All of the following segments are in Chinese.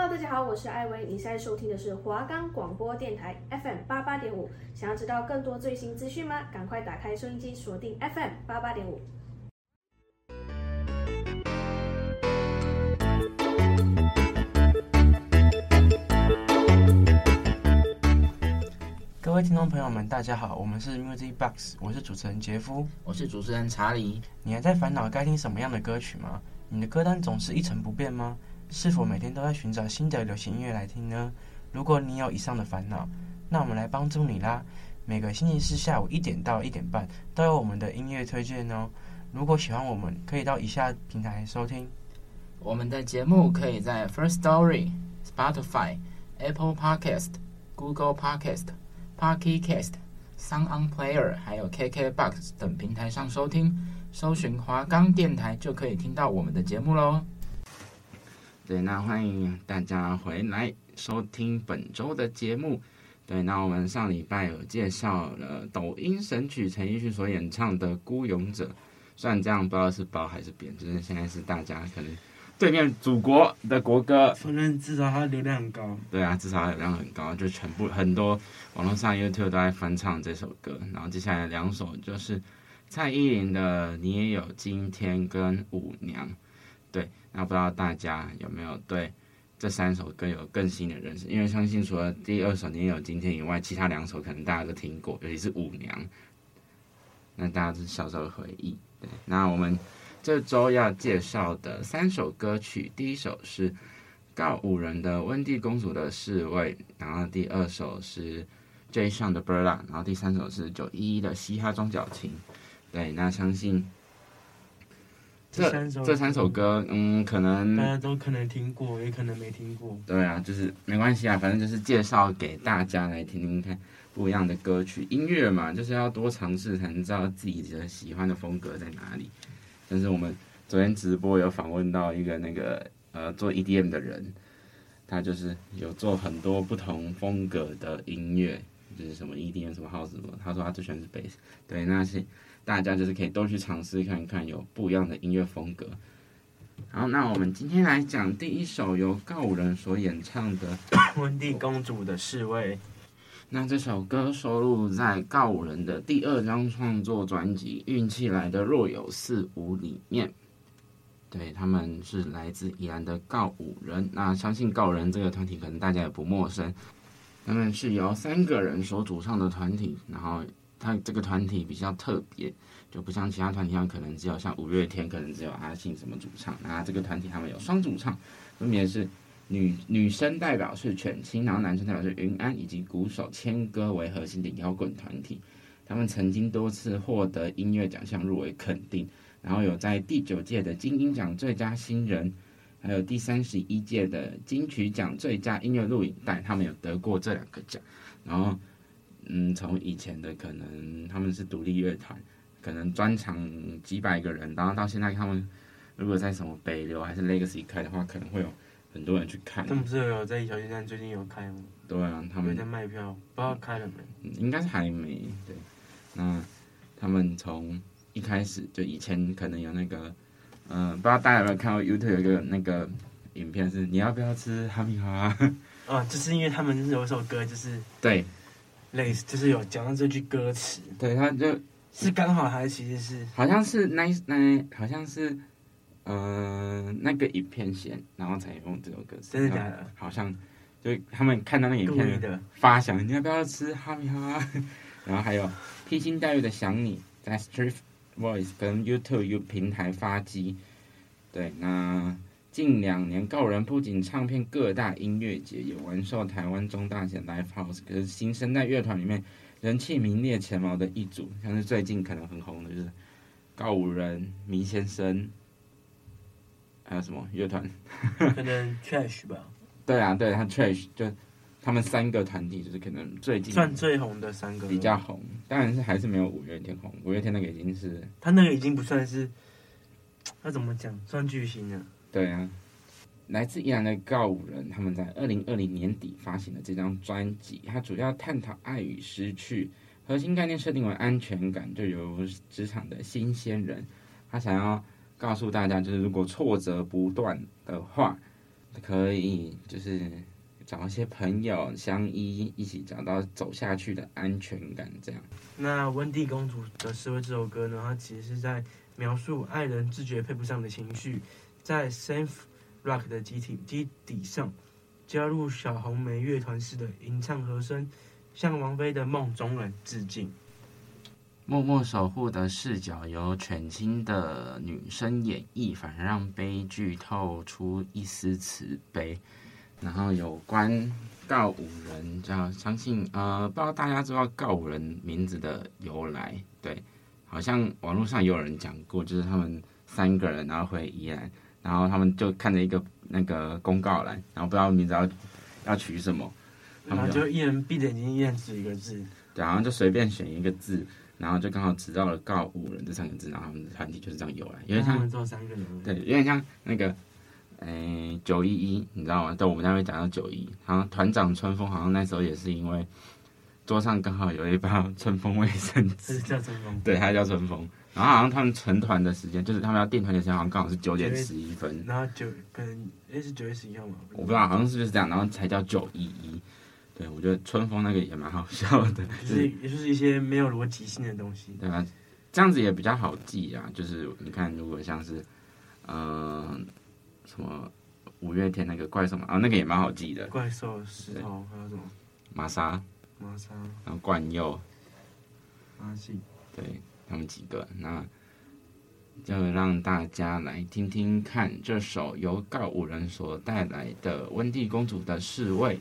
Hello，大家好，我是艾薇，你现在收听的是华冈广播电台 FM 八八点五。想要知道更多最新资讯吗？赶快打开收音机，锁定 FM 八八点五。各位听众朋友们，大家好，我们是 Music Box，我是主持人杰夫，我是主持人查理。你还在烦恼该听什么样的歌曲吗？你的歌单总是一成不变吗？是否每天都在寻找新的流行音乐来听呢？如果你有以上的烦恼，那我们来帮助你啦！每个星期四下午一点到一点半都有我们的音乐推荐哦。如果喜欢我们，可以到以下平台收听。我们的节目可以在 First Story、Spotify、Apple Podcast、Google Podcast。Pocket Cast、Sound On Player 还有 KKBox 等平台上收听，搜寻华冈电台就可以听到我们的节目喽。对，那欢迎大家回来收听本周的节目。对，那我们上礼拜有介绍了抖音神曲陈奕迅所演唱的《孤勇者》，虽然这样不知道是褒还是贬，就是现在是大家可能。对面祖国的国歌，反正至少它流量很高。对啊，至少它流量很高，就全部很多网络上 YouTube 都在翻唱这首歌。然后接下来两首就是蔡依林的《你也有今天》跟《舞娘》。对，那不知道大家有没有对这三首歌有更新的认识？因为相信除了第二首《你有今天》以外，其他两首可能大家都听过，尤其是《舞娘》，那大家是小时候的回忆。对，那我们。这周要介绍的三首歌曲，第一首是告五人的温蒂公主的侍卫，然后第二首是 Jay Sean 的 Brother，然后第三首是九一一的嘻哈装脚琴。对，那相信这三首，这三首歌，嗯，可能大家都可能听过，也可能没听过。对啊，就是没关系啊，反正就是介绍给大家来听听看不一样的歌曲。音乐嘛，就是要多尝试才能知道自己的喜欢的风格在哪里。但是我们昨天直播有访问到一个那个呃做 EDM 的人，他就是有做很多不同风格的音乐，就是什么 EDM 什么 House 什么，他说他最喜欢是 Bass，对，那些大家就是可以都去尝试看看有不一样的音乐风格。好，那我们今天来讲第一首由告五人所演唱的《温蒂公主的侍卫》。那这首歌收录在告五人的第二张创作专辑《运气来的若有似无》里面。对，他们是来自宜兰的告五人。那相信告五人这个团体可能大家也不陌生，他们是由三个人所组成的团体。然后他这个团体比较特别，就不像其他团体一样，可能只有像五月天，可能只有阿信什么主唱。那这个团体他们有双主唱，分别是。女女生代表是犬青，然后男生代表是云安，以及鼓手千歌为核心的摇滚团体。他们曾经多次获得音乐奖项入围肯定，然后有在第九届的金音奖最佳新人，还有第三十一届的金曲奖最佳音乐录影带，他们有得过这两个奖。然后，嗯，从以前的可能他们是独立乐团，可能专场几百个人，然后到现在他们如果在什么北流还是 Legacy 开的话，可能会有。很多人去看，他们不是有在小巨蛋最近有开吗？对啊，他们在卖票，不知道开了没？应该是还没。对，那他们从一开始就以前可能有那个，嗯、呃，不知道大家有没有看过 YouTube 有一个那个影片是你要不要吃哈密瓜？啊，就是因为他们有一首歌就是对，类似就是有讲到这句歌词，对，他就是刚好还是其实是好像是那那好像是。呃，那个影片先，然后才用这首歌词。真的假的？好像就他们看到那个影片发想，你要不要吃哈密瓜？然后还有披星戴月的想你，在 Street Voice 跟 YouTube 平台发机。对，那近两年告五人不仅唱片各大音乐节，也完售台湾中大型 Live House，可是新生代乐团里面人气名列前茅的一组，像是最近可能很红的就是告五人、迷先生。还有什么乐团？可能 Trash 吧。对啊，对他 Trash 就他们三个团体，就是可能最近算最红的三个，比较红。当然是还是没有五月天红。五月天那个已经是他那个已经不算是，他怎么讲？算巨星了。对啊，来自宜兰的告五人，他们在二零二零年底发行的这张专辑，它主要探讨爱与失去，核心概念设定为安全感，就由职场的新鲜人，他想要。告诉大家，就是如果挫折不断的话，可以就是找一些朋友相依，一起找到走下去的安全感。这样。那温蒂公主的示威这首歌呢，它其实是在描述爱人自觉配不上的情绪，在 Saint Rock 的基体基底上加入小红莓乐团式的吟唱和声，向王菲的《梦中人》致敬。默默守护的视角由犬青的女声演绎，反而让悲剧透出一丝慈悲。然后有关告五人，就要相信呃，不知道大家知道告五人名字的由来？对，好像网络上有人讲过，就是他们三个人然后回宜兰，然后他们就看着一个那个公告栏，然后不知道名字要要取什么，然后就一人闭着眼睛，一人指一个字，对，然后就随便选一个字。然后就刚好指到了“告五人”这三个字，然后他们的团体就是这样由来，因为他们做三个人，对，有点像那个，诶，九一一，你知道吗？对，我们那边讲到九一，然后团长春风好像那时候也是因为桌上刚好有一包春风卫生纸，叫春风，对，他叫春风，然后好像他们成团的时间，就是他们要订团的时间，好像刚好是九点十一分，然后九可能诶是九月十一号吗？我不知道，好像是就是这样，然后才叫九一一。对，我觉得春风那个也蛮好笑的，就是也就是一些没有逻辑性的东西，对吧？这样子也比较好记啊。就是你看，如果像是，嗯、呃，什么五月天那个怪兽嘛，啊，那个也蛮好记的。怪兽石头还有什么？玛莎。玛莎。然后冠佑。阿信。对，他们几个，那就让大家来听听看这首由告五人所带来的《温蒂公主的侍卫》。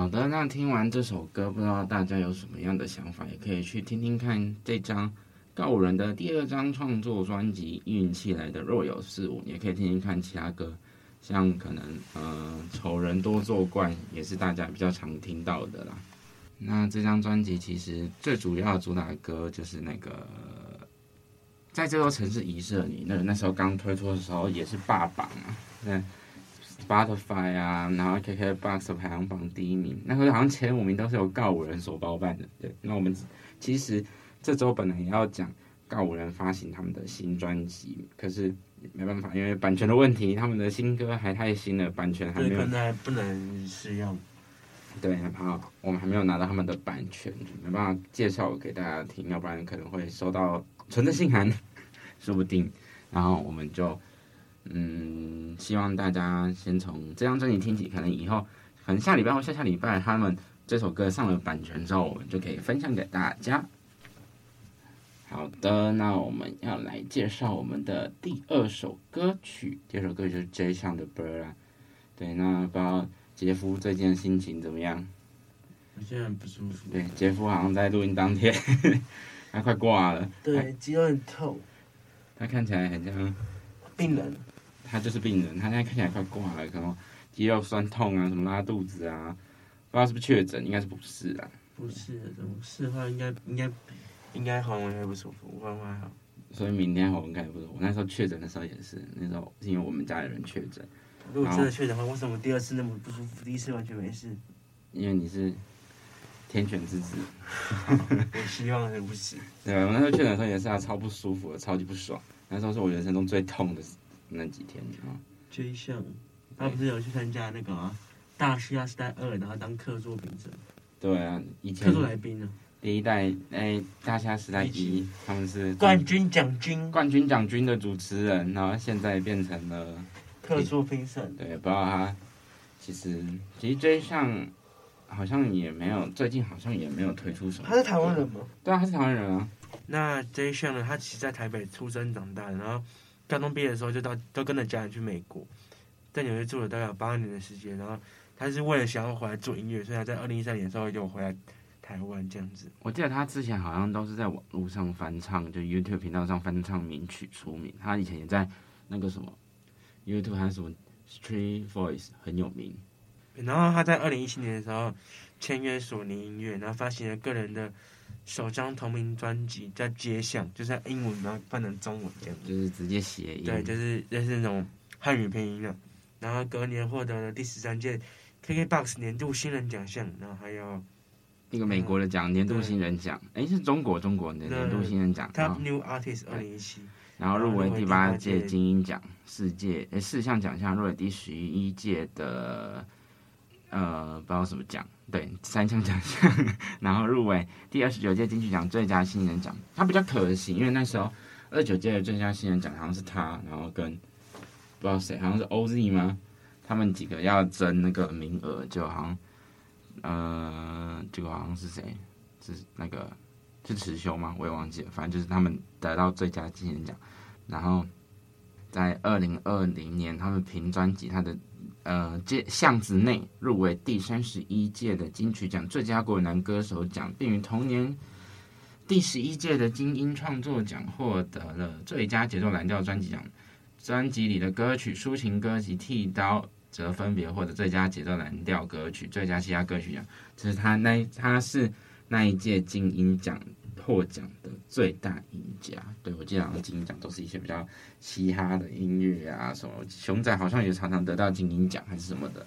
好的，那听完这首歌，不知道大家有什么样的想法，也可以去听听看这张告五人的第二张创作专辑《运气来的若有似无》，也可以听听看其他歌，像可能呃丑人多作怪，也是大家比较常听到的啦。那这张专辑其实最主要的主打歌就是那个，在这座城市遗失了你，那那时候刚推出的时候也是霸榜啊，对。Spotify 啊，然后 KKBOX 排行榜第一名，那时候好像前五名都是由告五人所包办的。对，那我们其实这周本来也要讲告五人发行他们的新专辑，可是没办法，因为版权的问题，他们的新歌还太新了，版权还没有，还不能使用。对，然后我们还没有拿到他们的版权，没办法介绍给大家听，要不然可能会收到存的信函，说不定。然后我们就。嗯，希望大家先从这张专辑听起，可能以后，可能下礼拜或下下礼拜，他们这首歌上了版权之后，我们就可以分享给大家。好的，那我们要来介绍我们的第二首歌曲，第二首歌曲就是 Jay Sean 的 Bird 啦。对，那不知道杰夫最近心情怎么样？我现在很不舒服。对，杰夫好像在录音当天，他快挂了。对，肌肉很痛。他看起来很像病人。他就是病人，他现在看起来快挂了，可能肌肉酸痛啊，什么拉肚子啊，不知道是不是确诊，应该是不是啊？不是，怎么是的话应该应该应该喉咙还不舒服，喉咙还好。所以明天喉咙应该不舒服。我那时候确诊的时候也是，那时候是因为我们家里人确诊。如果真的确诊的话，为什么第二次那么不舒服，第一次完全没事？因为你是天选之子。我希望是不是？对，我那时候确诊的时候也是啊，超不舒服的，超级不爽。那时候是我人生中最痛的。那几天啊，Jay Sean，他不是有去参加那个、啊《大西亚时代二》，然后当客座评审。对啊，以前客座来宾呢？第一代哎，《大嘻哈时代一》，他们是冠军奖金，冠军奖金的主持人，然后现在变成了客座评审。对，不知道他其实其实 Jay Sean 好像也没有，最近好像也没有推出什么。他是台湾人吗？对啊，他是台湾人啊。那 Jay Sean 呢？他其实在台北出生长大，然后。高中毕业的时候就到都跟着家人去美国，在纽约住了大概有八年的时间，然后他是为了想要回来做音乐，所以他在二零一三年的时候就回来台湾这样子。我记得他之前好像都是在网络上翻唱，就 YouTube 频道上翻唱名曲出名。他以前也在那个什么 YouTube 还是什么 Street Voice 很有名。然后他在二零一七年的时候签约索尼音乐，然后发行了个人的。首张同名专辑叫《街巷》，就是英文然后翻成中文这样，就是直接谐音。对，就是就是那种汉语拼音的。然后隔年获得了第十三届 KKBOX 年度新人奖项，然后还有一个美国的奖，年度新人奖。哎，是中国中国的年度新人奖。Top New Artist 二零一七。然后入围第八届金鹰奖，世界哎四项奖项入围第十一届的。呃，不知道什么奖，对，三项奖项，然后入围第二十九届金曲奖最佳新人奖。他比较可惜，因为那时候二九届的最佳新人奖好像是他，然后跟不知道谁，好像是 OZ 吗？他们几个要争那个名额，就好像呃，这个好像是谁？是那个是持修吗？我也忘记了，反正就是他们得到最佳新人奖。然后在二零二零年，他们凭专辑他的。呃，这巷子内入围第三十一届的金曲奖最佳国语男歌手奖，并于同年第十一届的金音创作奖获得了最佳节奏蓝调专辑奖。专辑里的歌曲抒情歌及剃刀则分别获得最佳节奏蓝调歌曲、最佳嘻哈歌曲奖。这是他那他是那一届金音奖。获奖的最大赢家，对，我记得好像金鹰奖都是一些比较嘻哈的音乐啊，什么熊仔好像也常常得到金鹰奖还是什么的。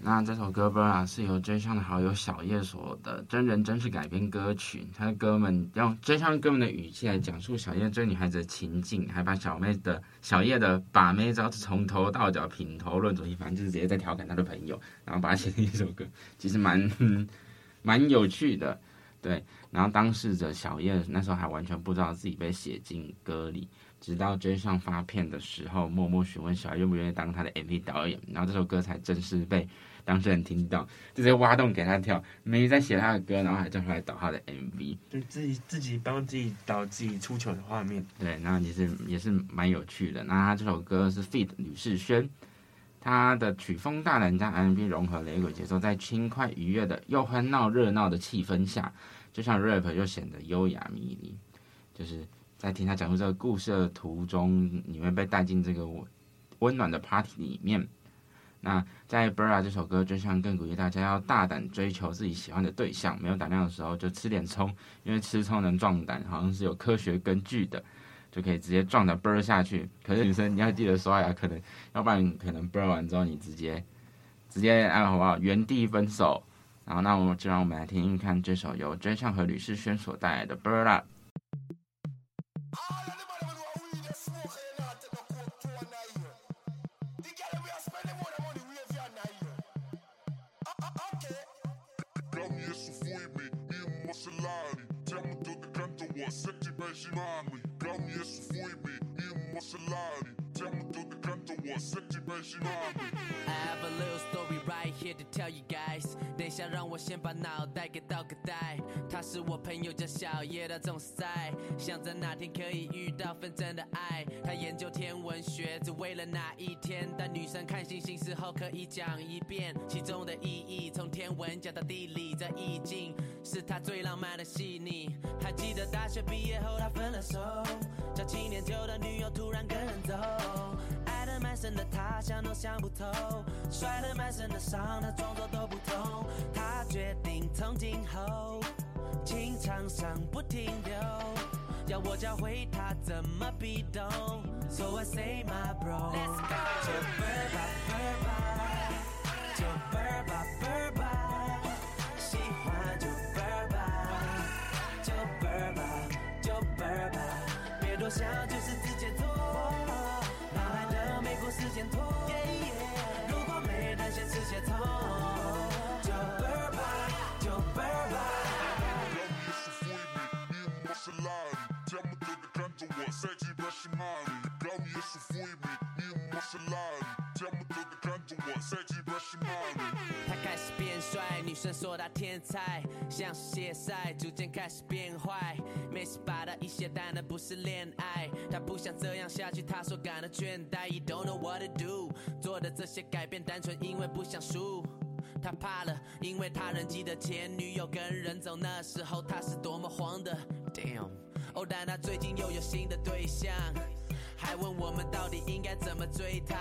那这首歌《Bird》是由 J 上的好友小叶所的真人真事改编歌曲，他的歌们用 J 上哥们的语气来讲述小叶追女孩子的情境，还把小妹的小叶的把妹招式从头到脚品头论足，反正就是直接在调侃他的朋友，然后把它写成一首歌，其实蛮 蛮有趣的。对，然后当事者小叶那时候还完全不知道自己被写进歌里，直到 Jay Sean 发片的时候，默默询问小叶愿不愿意当他的 MV 导演，然后这首歌才正式被当事人听到，就直接挖洞给他跳，没在写他的歌，然后还叫他来导他的 MV，就自己自己帮自己导自己出糗的画面。对，然后也是也是蛮有趣的。那他这首歌是 feat. 吕士轩，它的曲风大胆加 R&B 融合雷鬼节奏，在轻快愉悦的又欢闹热闹的气氛下，就像 rap 又显得优雅迷离。就是在听他讲述这个故事的途中，你会被带进这个温暖的 party 里面。那在《Bra》这首歌，就像更鼓励大家要大胆追求自己喜欢的对象，没有胆量的时候就吃点葱，因为吃葱能壮胆，好像是有科学根据的。就可以直接撞的啵下去。可是女生你要记得刷牙，可能要不然可能啵完之后你直接直接哎好不好？原地分手。然后那我们就让我们来听一看这首由 Jay Chou 和吕世轩所带来的《Bird Up》。朋友，叫小叶，他总是在想着哪天可以遇到份真的爱。他研究天文学，只为了那一天。当女生看星星时候，可以讲一遍其中的意义。从天文讲到地理，这意境是他最浪漫的细腻。还记得大学毕业后，他分了手，交七年旧的女友突然跟人走。满身的他想都想不透，摔了满身的伤，他装作都不痛。他决定从今后情场上不停留，要我教会他怎么被动。So I say my bro，Let's go，就 bird 吧奔吧，就 bird 吧奔吧，喜欢就 bird 吧，就 bird 吧就 bird 吧，别多想，生说他天才，像是谢赛，逐渐开始变坏。没事把他一些，但那不是恋爱。他不想这样下去，他说感到倦怠。Don't know what to do，做的这些改变单纯因为不想输。他怕了，因为他人记得前女友跟人走，那时候他是多么慌的。Damn，哦，但他最近又有新的对象。还问我们到底应该怎么追她？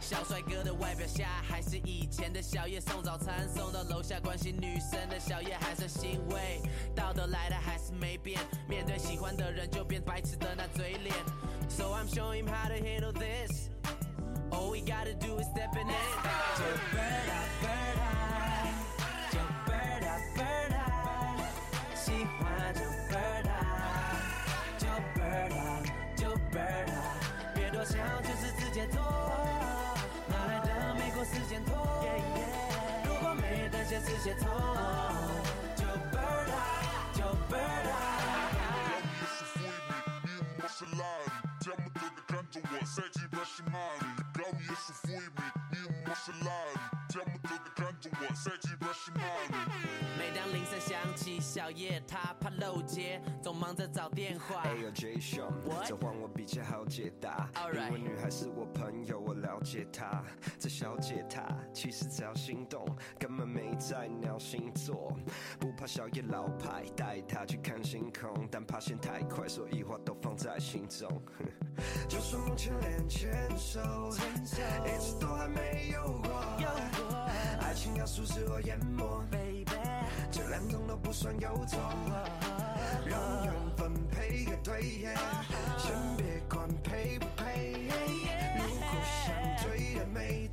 小帅哥的外表下，还是以前的小叶送早餐，送到楼下关心女生的小叶还算欣慰。道德来的还是没变，面对喜欢的人就变白痴的那嘴脸。So I'm showing him how to handle this. All we gotta do is step in it. 每当铃声响起，小叶他怕漏接，总忙着找电话。哎呦，J 兄，这话我比较好解答。Alright，因为女孩是我朋友，我了解她。这小姐她其实只要心动，在鸟星座。不怕小叶老派，带她去看星空，但怕嫌太快，所以话都放在心中。就算目前连牵手，一直都还没有过。爱情要素使我淹没，baby，这两种都不算有错。让缘分配个对，先别管配不配。如果想追的美，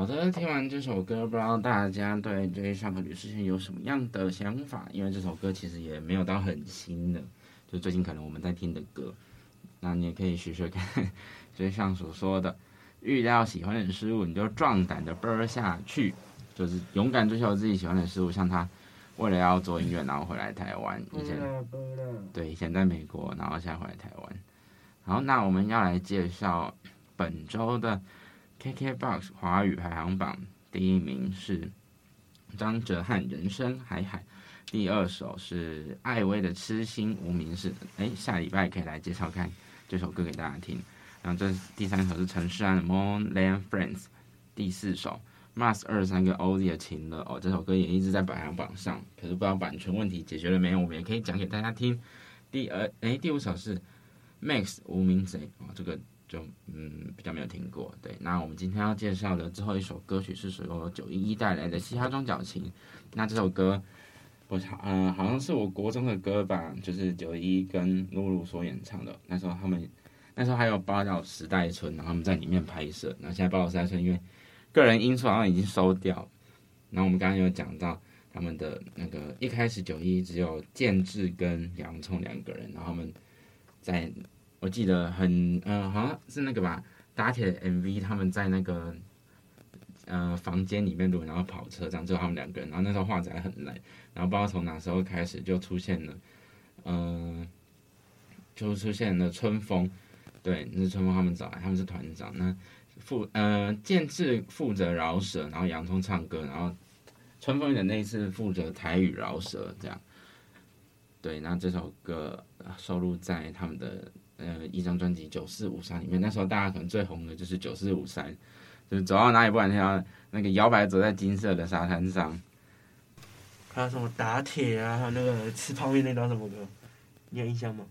好的，听完这首歌，不知道大家对 Jay Chou 和吕士轩有什么样的想法？因为这首歌其实也没有到很新的，就最近可能我们在听的歌。那你也可以学学看，Jay Chou 所说的，遇到喜欢的事物你就壮胆的啵下去。就是勇敢追求自己喜欢的事物，像他为了要做音乐，然后回来台湾，以前对以前在美国，然后现在回来台湾。好，那我们要来介绍本周的 KKBOX 华语排行榜，第一名是张哲瀚《人生海海》，第二首是艾薇的《痴心无名氏》。哎，下礼拜可以来介绍看这首歌给大家听。然后这第三首是陈势安的《Moonland Friends》，第四首 Mars 二三跟 Ozzy 的《情了》哦，这首歌也一直在排行榜上，可是不知道版权问题解决了没有，我们也可以讲给大家听。第二，哎，第五首是。Max 无名贼啊，这个就嗯比较没有听过。对，那我们今天要介绍的最后一首歌曲是由九一一带来的《嘻哈装脚情》。那这首歌，我嗯、好像是我国中的歌吧，就是九一跟露露所演唱的。那时候他们那时候还有八岛时代村，然后他们在里面拍摄。那现在八岛时代村因为个人因素好像已经收掉。然后我们刚刚有讲到他们的那个一开始九一只有建志跟洋葱两个人，然后他们。在，我记得很，呃，好像是那个吧，打铁 MV，他们在那个，呃，房间里面录，然后跑车这样，只有他们两个人，然后那时候画质还很烂，然后不知道从哪时候开始就出现了，嗯、就出现了春风，对，那是春风他们找来，他们是团长，那负，呃，建志负责饶舌，然后洋葱唱歌，然后春风的那一次负责台语饶舌这样。对，那这首歌收录在他们的呃一张专辑《九四五三》里面。那时候大家可能最红的就是《九四五三》，就是走到哪里不管跳，那个摇摆走在金色的沙滩上。还有什么打铁啊，还有那个吃泡面那张什么歌，你有印象吗？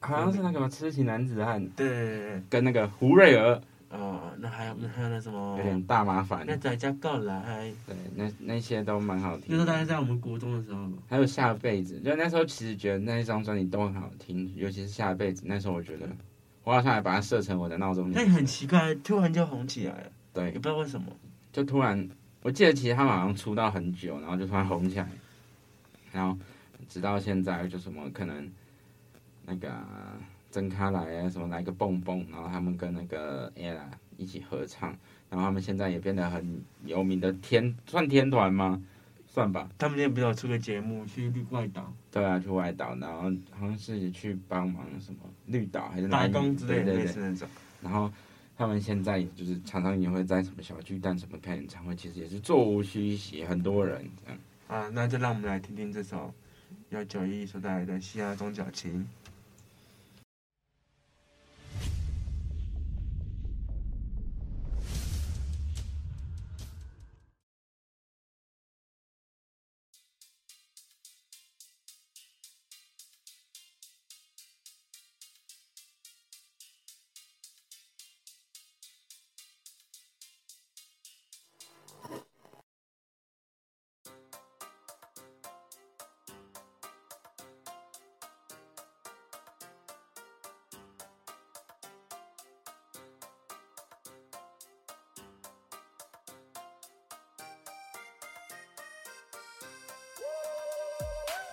好像是那个《痴情男子汉》。对对对对，跟那个胡瑞儿。哦，那还有那还有那什么？有点大麻烦。那在家告来。对，那那些都蛮好听。那时候大概在我们国中的时候。还有下辈子，就那时候其实觉得那一张专辑都很好听，尤其是下辈子。那时候我觉得，我好像还把它设成我的闹钟。那很奇怪，突然就红起来了。对，也不知道为什么，就突然，我记得其实他们好像出道很久，然后就突然红起来，然后直到现在就什么可能那个曾卡来啊，什么来个蹦蹦，然后他们跟那个 ella。一起合唱，然后他们现在也变得很有名的天，算天团吗？算吧。他们今天不是有出个节目去外岛？对啊，去外岛，然后好像是去帮忙什么绿岛还是打工之类的，对对对。然后他们现在就是常常也会在什么小巨蛋什么开演唱会，其实也是座无虚席，很多人这样。啊，那就让我们来听听这首由九一所带来的《嘻哈装脚琴》。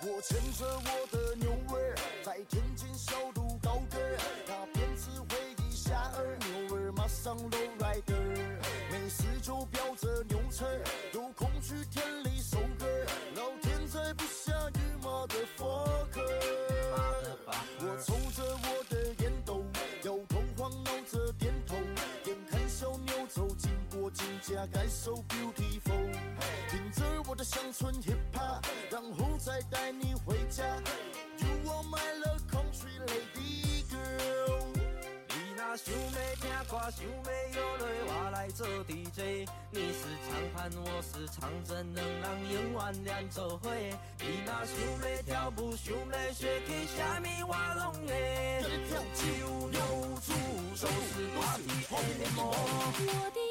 我牵着我的牛儿，在天津小路高歌，那鞭子挥一下儿，牛儿马上搂来的，没事就飙着牛车，有空去田里收割，老天在不下雨马的佛克。我抽着我的烟斗，摇头晃脑着点头，眼看小牛走经过金家盖 so beautiful，听着我的乡村 hip 再带你回家。You are my love country lady girl。你那想要听歌，想要有泪，我来做 DJ。你是长盘，我是长针，两人永远连做伙。你那想要跳舞，想要学起虾米，我拢会。只有牛猪就是我的爱慕。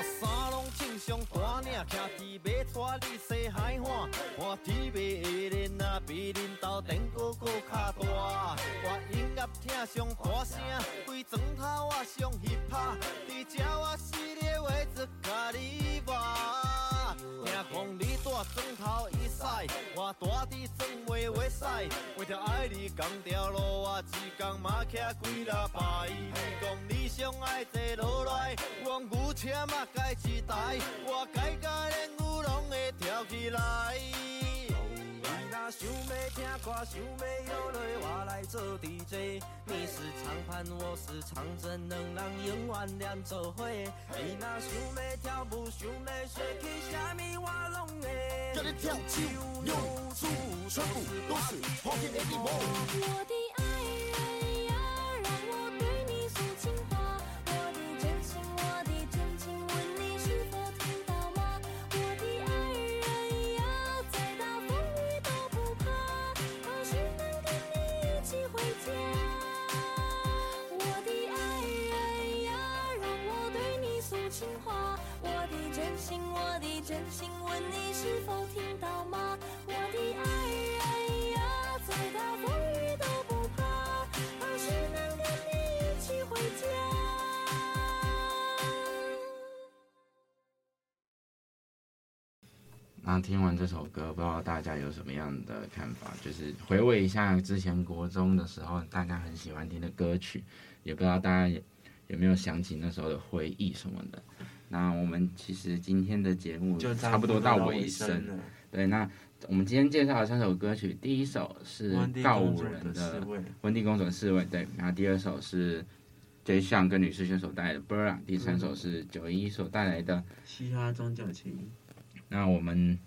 我衫拢穿上大领，徛伫马带你西海岸，看 TV 下面啊比恁兜电锅阁较大。我音乐听上大声，规床头我上 hiphop，伫遮我死咧为只甲你活。听讲你住砖头一晒，我住伫砖尾尾晒，为着爱你同条路，我一工嘛骑几落摆。你讲你上爱坐落来，我牛车嘛改一台，我改甲连牛拢会跳起来。想要听歌，想要摇落，我来做 DJ。你是长盘，我是长针，两人永远连做伙。你若想要跳舞，想要学起什么，我拢会。叫你跳手，全部都是好听的。那听完这首歌，不知道大家有什么样的看法？就是回味一下之前国中的时候，大家很喜欢听的歌曲，也不知道大家有没有想起那时候的回忆什么的。那我们其实今天的节目就差不多到尾声了。对，那我们今天介绍的三首歌曲，第一首是告五人的《温蒂公主的侍卫》，对，然后第二首是 Jay Sean 跟女士选手带来的《Burra》，第三首是九一所带来的《嘻哈装脚琴》。那我们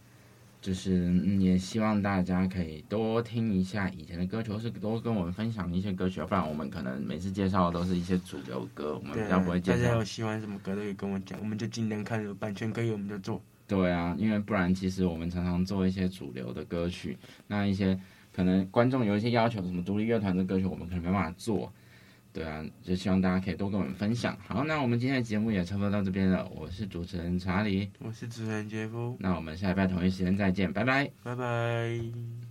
就是也希望大家可以多听一下以前的歌曲，或是多跟我们分享一些歌曲，不然我们可能每次介绍的都是一些主流歌，我们比较不会介绍。大家有喜欢什么歌都可以跟我讲，我们就尽量看有版权可以我们就做。对啊，因为不然其实我们常常做一些主流的歌曲，那一些可能观众有一些要求，什么独立乐团的歌曲，我们可能没办法做。对啊，就希望大家可以多跟我们分享。好，那我们今天的节目也差不多到这边了。我是主持人查理，我是主持人杰夫。那我们下礼拜同一时间再见，拜拜，拜拜。